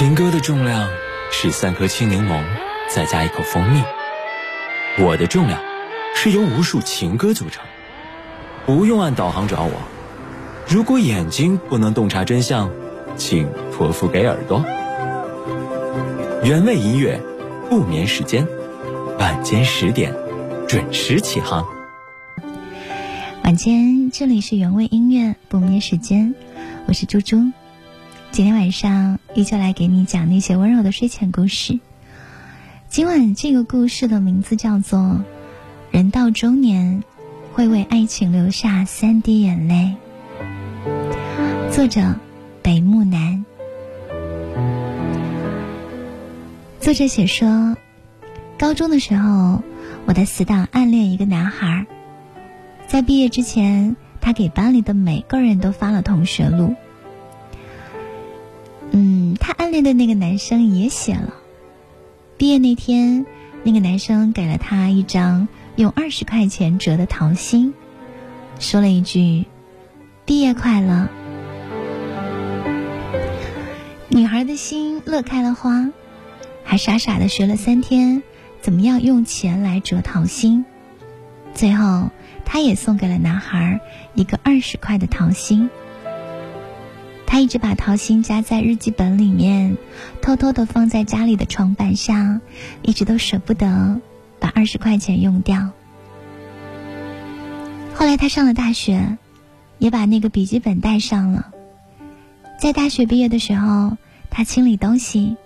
情歌的重量是三颗青柠檬，再加一口蜂蜜。我的重量是由无数情歌组成。不用按导航找我。如果眼睛不能洞察真相，请托付给耳朵。原味音乐，不眠时间，晚间十点准时起航。晚间，这里是原味音乐不眠时间，我是猪猪。今天晚上依旧来给你讲那些温柔的睡前故事。今晚这个故事的名字叫做《人到中年会为爱情留下三滴眼泪》，作者北木南。作者写说，高中的时候，我的死党暗恋一个男孩，在毕业之前，他给班里的每个人都发了同学录。恋的那个男生也写了。毕业那天，那个男生给了他一张用二十块钱折的桃心，说了一句：“毕业快乐。”女孩的心乐开了花，还傻傻的学了三天怎么样用钱来折桃心。最后，她也送给了男孩一个二十块的桃心。他一直把桃心夹在日记本里面，偷偷的放在家里的床板上，一直都舍不得把二十块钱用掉。后来他上了大学，也把那个笔记本带上了。在大学毕业的时候，他清理东西，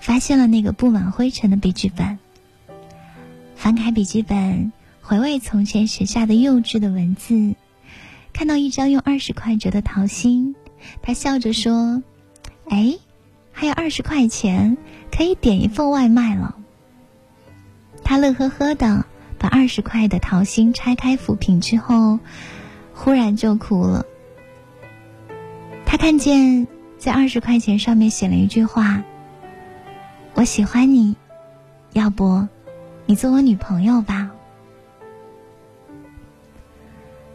发现了那个布满灰尘的笔记本。翻开笔记本，回味从前写下的幼稚的文字，看到一张用二十块折的桃心。他笑着说：“哎，还有二十块钱，可以点一份外卖了。”他乐呵呵的把二十块的桃心拆开抚平之后，忽然就哭了。他看见在二十块钱上面写了一句话：“我喜欢你，要不你做我女朋友吧？”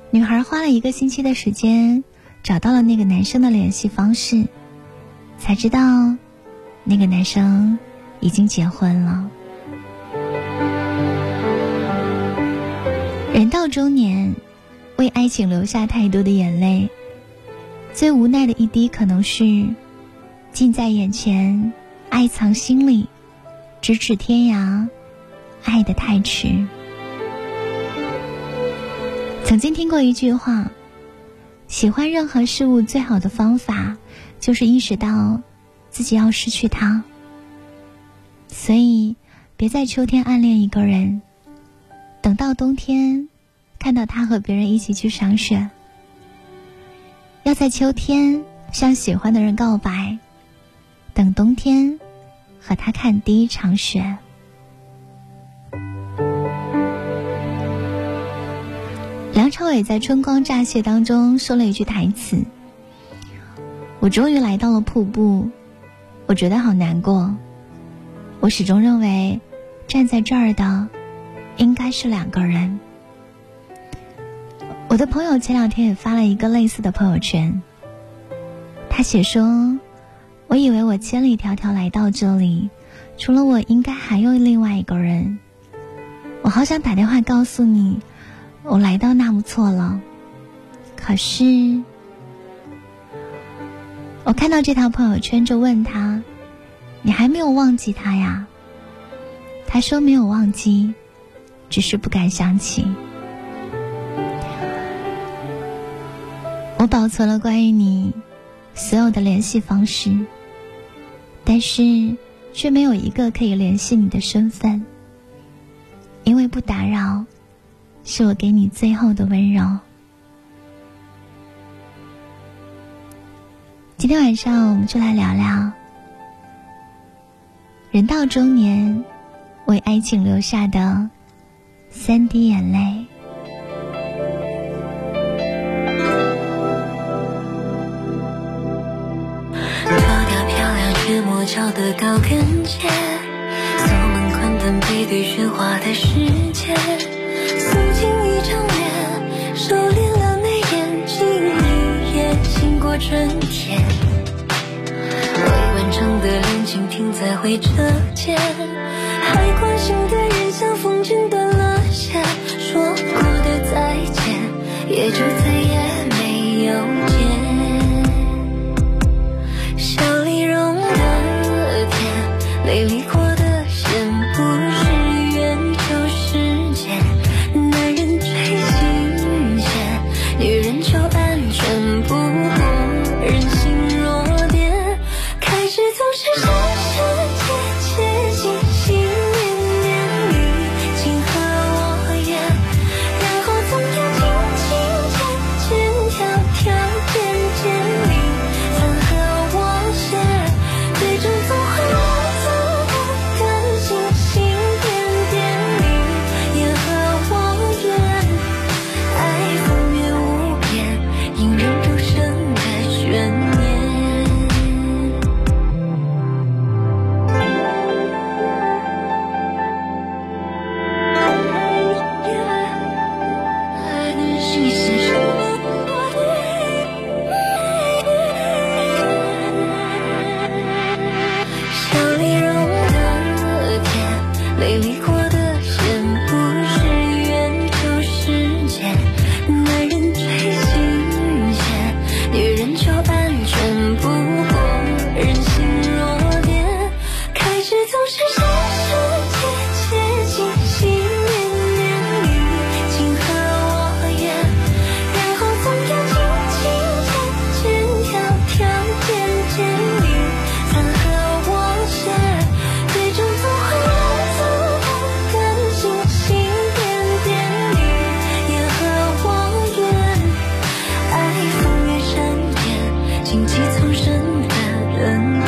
女孩花了一个星期的时间。找到了那个男生的联系方式，才知道那个男生已经结婚了。人到中年，为爱情流下太多的眼泪，最无奈的一滴可能是近在眼前，爱藏心里，咫尺天涯，爱得太迟。曾经听过一句话。喜欢任何事物最好的方法，就是意识到自己要失去他。所以，别在秋天暗恋一个人，等到冬天，看到他和别人一起去赏雪。要在秋天向喜欢的人告白，等冬天和他看第一场雪。梁朝伟在《春光乍泄》当中说了一句台词：“我终于来到了瀑布，我觉得好难过。我始终认为，站在这儿的应该是两个人。”我的朋友前两天也发了一个类似的朋友圈，他写说：“我以为我千里迢迢来到这里，除了我，应该还有另外一个人。我好想打电话告诉你。”我来到纳木错了，可是我看到这条朋友圈就问他：“你还没有忘记他呀？”他说：“没有忘记，只是不敢想起。”我保存了关于你所有的联系方式，但是却没有一个可以联系你的身份，因为不打扰。是我给你最后的温柔。今天晚上，我们就来聊聊人到中年为爱情留下的三滴眼泪。脱掉漂亮却磨脚的高跟鞋，锁门关灯背对喧哗的世界。素净一张脸，收敛了眉眼，仅一夜，经过春天。未完成的恋情停在回车键，还关心的人像风景的。荆棘丛生的人。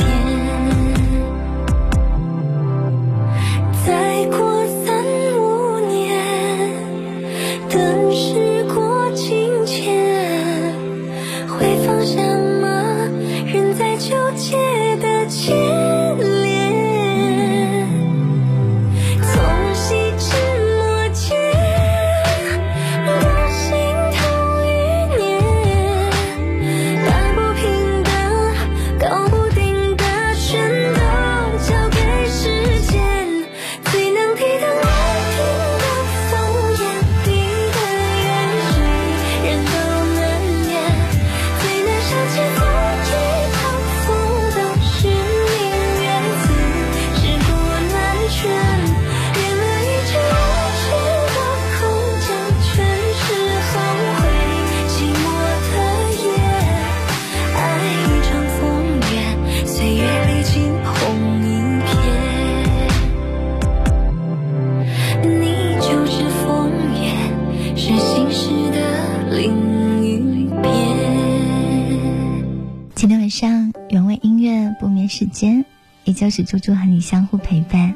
就是猪猪和你相互陪伴。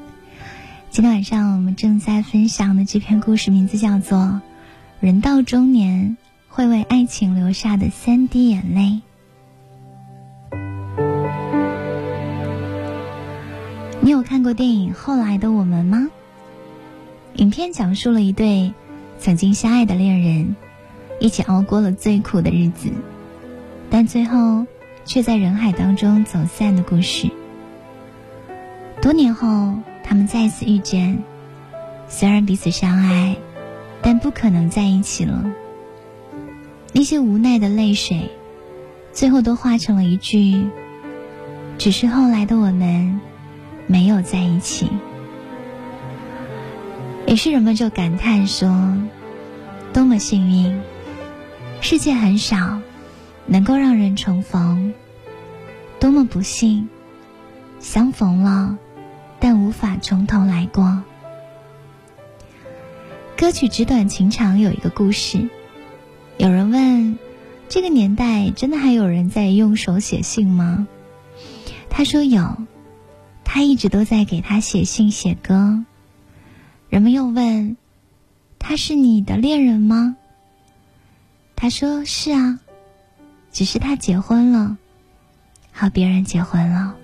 今天晚上我们正在分享的这篇故事名字叫做《人到中年会为爱情流下的三滴眼泪》。你有看过电影《后来的我们》吗？影片讲述了一对曾经相爱的恋人，一起熬过了最苦的日子，但最后却在人海当中走散的故事。多年后，他们再次遇见，虽然彼此相爱，但不可能在一起了。那些无奈的泪水，最后都化成了一句：“只是后来的我们没有在一起。”于是人们就感叹说：“多么幸运，世界很少能够让人重逢；多么不幸，相逢了，但无法从头来过。”歌曲《纸短情长》有一个故事，有人问：“这个年代真的还有人在用手写信吗？”他说有，他一直都在给他写信写歌。人们又问：“他是你的恋人吗？”他说：“是啊，只是他结婚了，和别人结婚了。”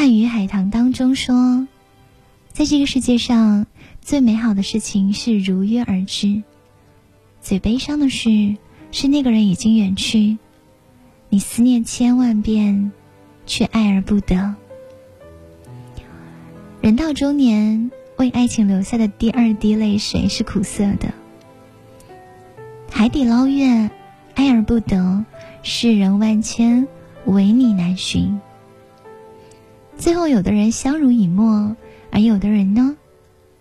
大鱼海棠当中说，在这个世界上，最美好的事情是如约而至，最悲伤的事是那个人已经远去，你思念千万遍，却爱而不得。人到中年，为爱情留下的第二滴泪水是苦涩的。海底捞月，爱而不得，世人万千，唯你难寻。最后，有的人相濡以沫，而有的人呢，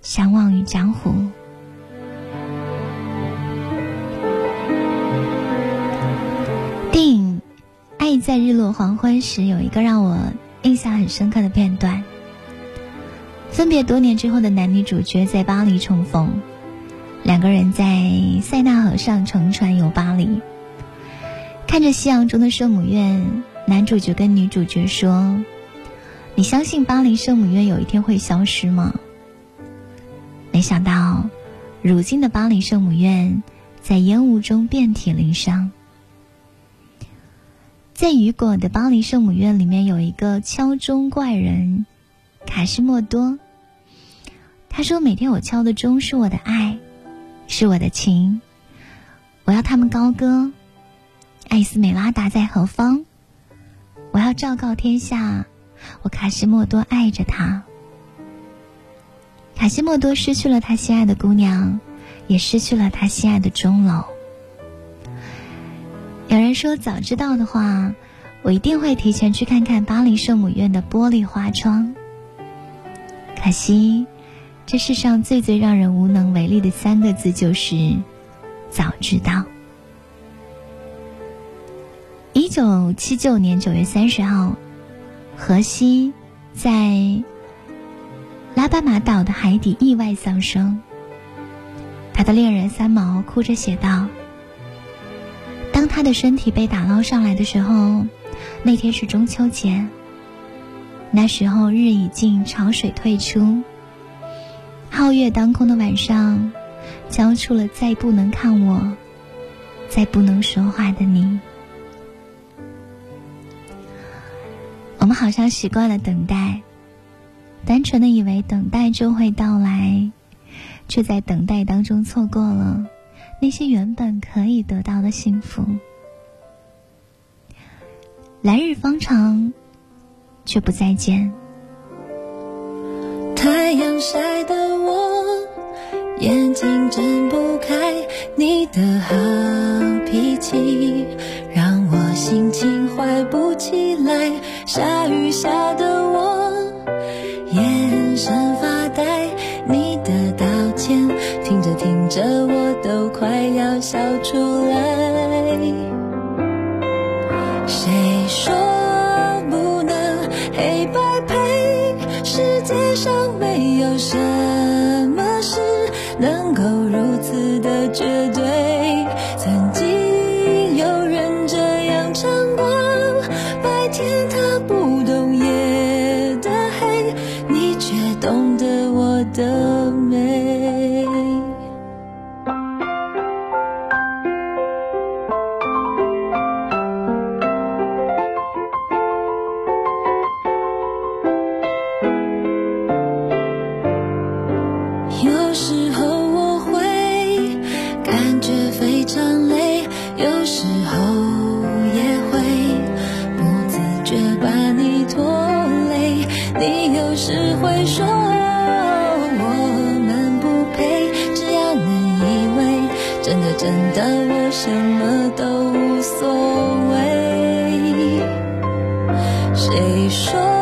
相忘于江湖。电影《爱在日落黄昏时》有一个让我印象很深刻的片段。分别多年之后的男女主角在巴黎重逢，两个人在塞纳河上乘船游巴黎。看着夕阳中的圣母院，男主角跟女主角说：“你相信巴黎圣母院有一天会消失吗？”没想到，如今的巴黎圣母院在烟雾中遍体鳞伤。在雨果的巴黎圣母院里面有一个敲钟怪人。卡西莫多。他说：“每天我敲的钟是我的爱，是我的情。我要他们高歌。艾斯美拉达在何方？我要昭告天下，我卡西莫多爱着他。卡西莫多失去了他心爱的姑娘，也失去了他心爱的钟楼。有人说，早知道的话，我一定会提前去看看巴黎圣母院的玻璃花窗。”可惜，这世上最最让人无能为力的三个字就是“早知道”。一九七九年九月三十号，荷西在拉巴马岛的海底意外丧生。他的恋人三毛哭着写道：“当他的身体被打捞上来的时候，那天是中秋节。”那时候日已尽，潮水退出，皓月当空的晚上，交出了再不能看我，再不能说话的你。我们好像习惯了等待，单纯的以为等待就会到来，却在等待当中错过了那些原本可以得到的幸福。来日方长。却不再见。太阳晒得我眼睛睁不开，你的好脾气心情坏不起来。下雨下的我眼神发呆，你的道歉听着听着我都快要笑出来。谁说？懂得我的你说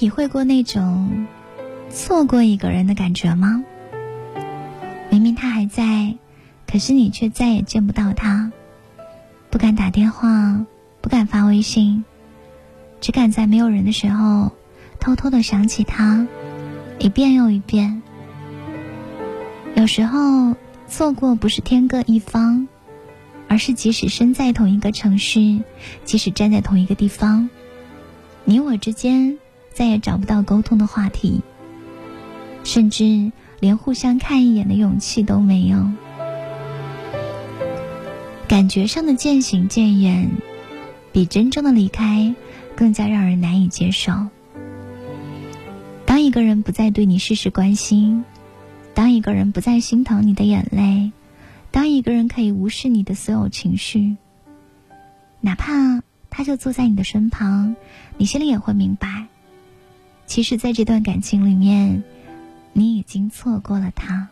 体会过那种错过一个人的感觉吗？明明他还在，可是你却再也见不到他，不敢打电话，不敢发微信，只敢在没有人的时候偷偷的想起他，一遍又一遍。有时候错过不是天各一方，而是即使身在同一个城市，即使站在同一个地方，你我之间再也找不到沟通的话题，甚至连互相看一眼的勇气都没有。感觉上的渐行渐远，比真正的离开更加让人难以接受。当一个人不再对你事事关心。当一个人不再心疼你的眼泪，当一个人可以无视你的所有情绪，哪怕他就坐在你的身旁，你心里也会明白，其实，在这段感情里面，你已经错过了他。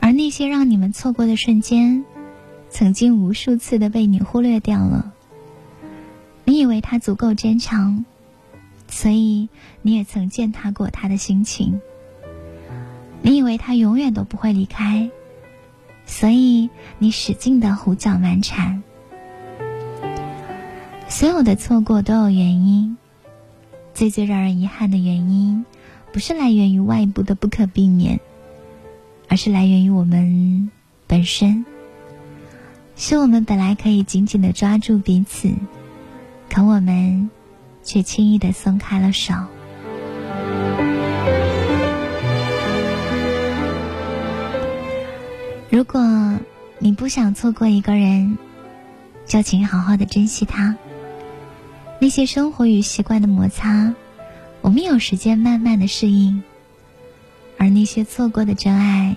而那些让你们错过的瞬间，曾经无数次的被你忽略掉了。你以为他足够坚强。所以，你也曾践踏过他的心情。你以为他永远都不会离开，所以你使劲的胡搅蛮缠。所有的错过都有原因，最最让人遗憾的原因，不是来源于外部的不可避免，而是来源于我们本身。是我们本来可以紧紧的抓住彼此，可我们。却轻易的松开了手。如果你不想错过一个人，就请好好的珍惜他。那些生活与习惯的摩擦，我们有时间慢慢的适应；而那些错过的真爱，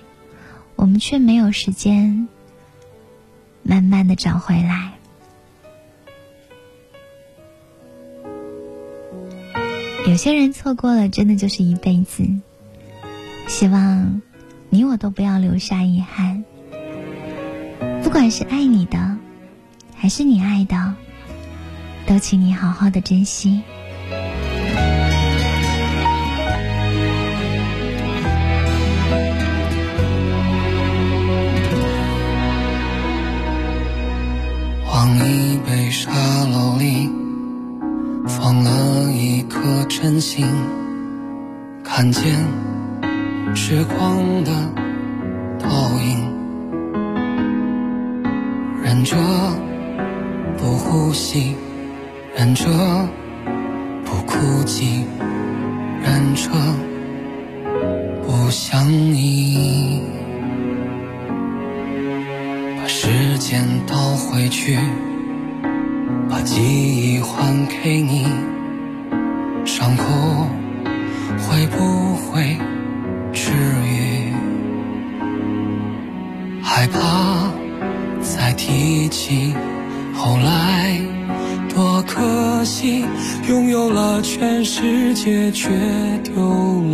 我们却没有时间慢慢的找回来。有些人错过了，真的就是一辈子。希望你我都不要留下遗憾。不管是爱你的，还是你爱的，都请你好好的珍惜。往一杯沙漏里。放了一颗真心，看见时光的倒影，忍着不呼吸，忍着不哭泣，忍着不想你，把时间倒回去。把记忆还给你，伤口会不会治愈？害怕再提起，后来多可惜，拥有了全世界却丢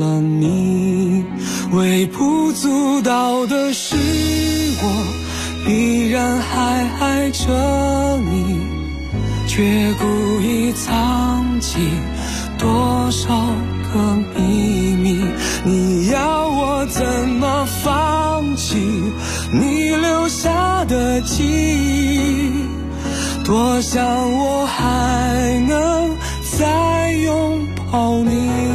了你。微不足道的是，我依然还爱着你。却故意藏起多少个秘密？你要我怎么放弃你留下的记忆？多想我还能再拥抱你。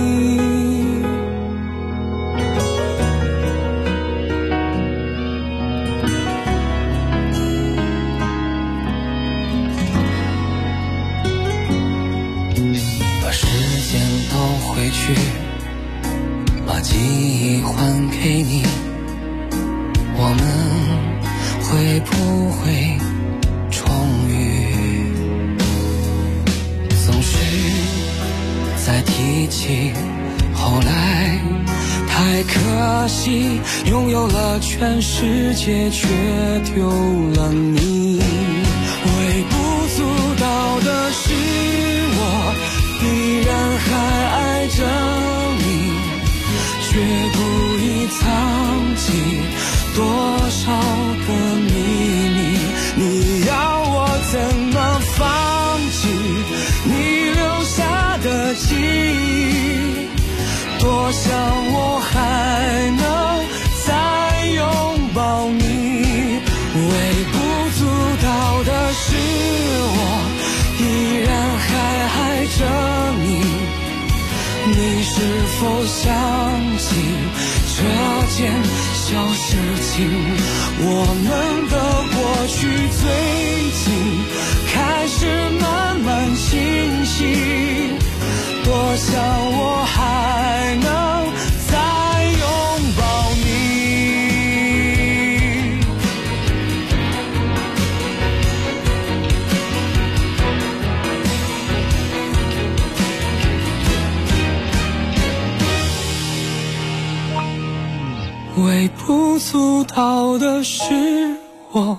惜，拥有了全世界却丢了你。好的是，我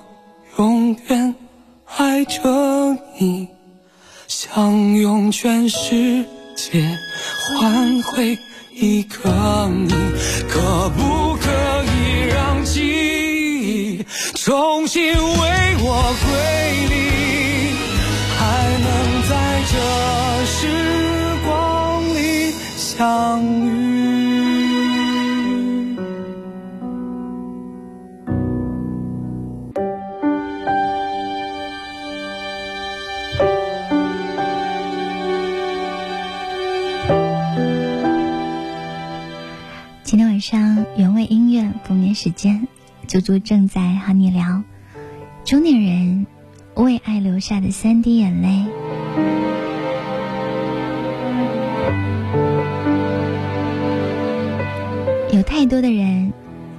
时间，猪猪正在和你聊中年人为爱流下的三滴眼泪。有太多的人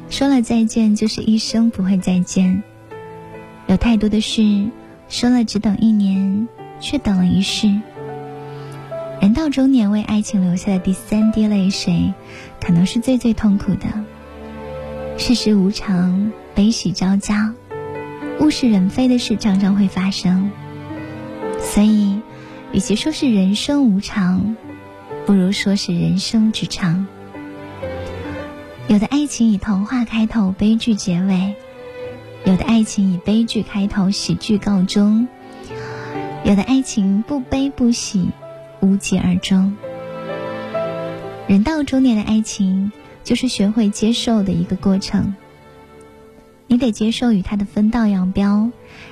说了再见，就是一生不会再见；有太多的事说了只等一年，却等了一世。人到中年，为爱情流下的第三滴泪水，可能是最最痛苦的。世事无常，悲喜交加，物是人非的事常常会发生。所以，与其说是人生无常，不如说是人生之长。有的爱情以童话开头，悲剧结尾；有的爱情以悲剧开头，喜剧告终；有的爱情不悲不喜。无疾而终。人到中年的爱情，就是学会接受的一个过程。你得接受与他的分道扬镳，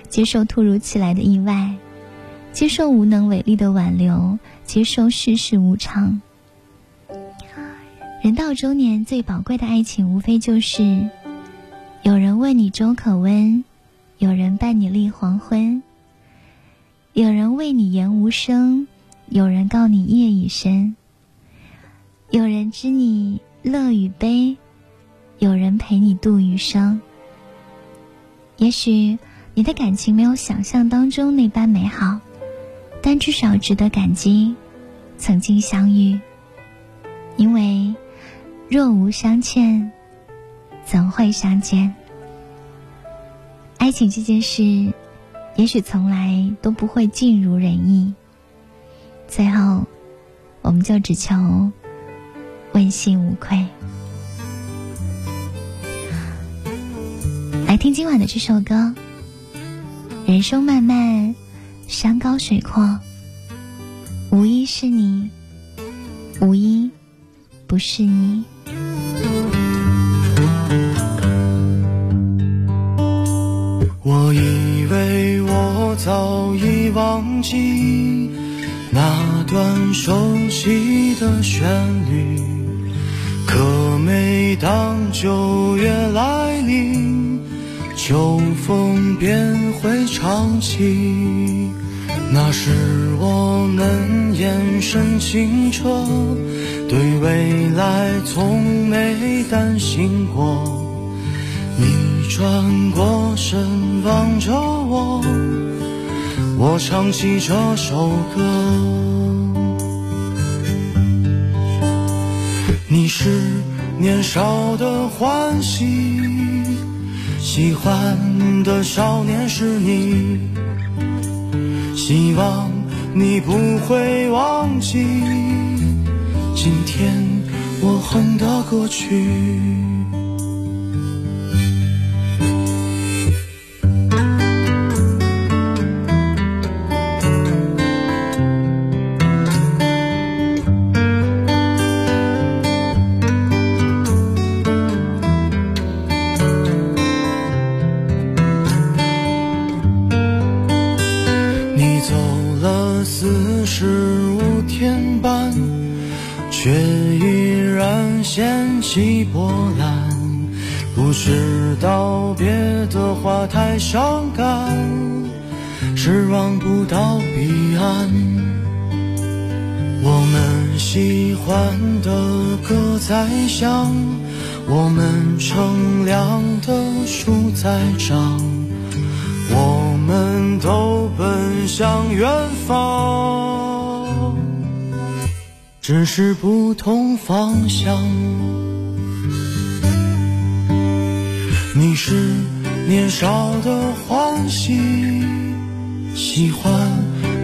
接受突如其来的意外，接受无能为力的挽留，接受世事无常。人到中年，最宝贵的爱情，无非就是有人问你粥可温，有人伴你立黄昏，有人为你言无声。有人告你夜已深，有人知你乐与悲，有人陪你度余生。也许你的感情没有想象当中那般美好，但至少值得感激曾经相遇。因为若无相欠，怎会相见？爱情这件事，也许从来都不会尽如人意。最后，我们就只求问心无愧。来听今晚的这首歌，《人生漫漫，山高水阔》，无一是你，无一不是你。我以为我早已忘记。那段熟悉的旋律，当九月来临，秋风便会唱起。那时我们眼神清澈，对未来从没担心过。你转过身望着我。我唱起这首歌，你是年少的欢喜，喜欢的少年是你，希望你不会忘记今天我哼的歌曲。在长，我们都奔向远方，只是不同方向。你是年少的欢喜，喜欢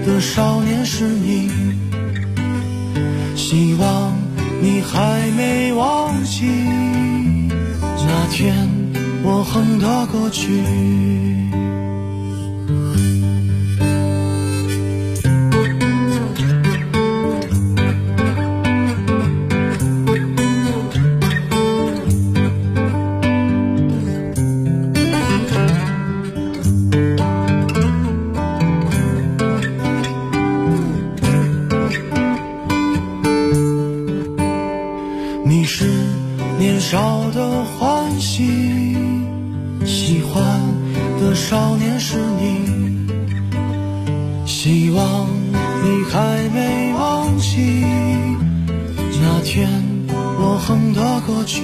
的少年是你，希望你还没忘记那天我哼的歌曲。希望你还没忘记那天我哼的歌曲。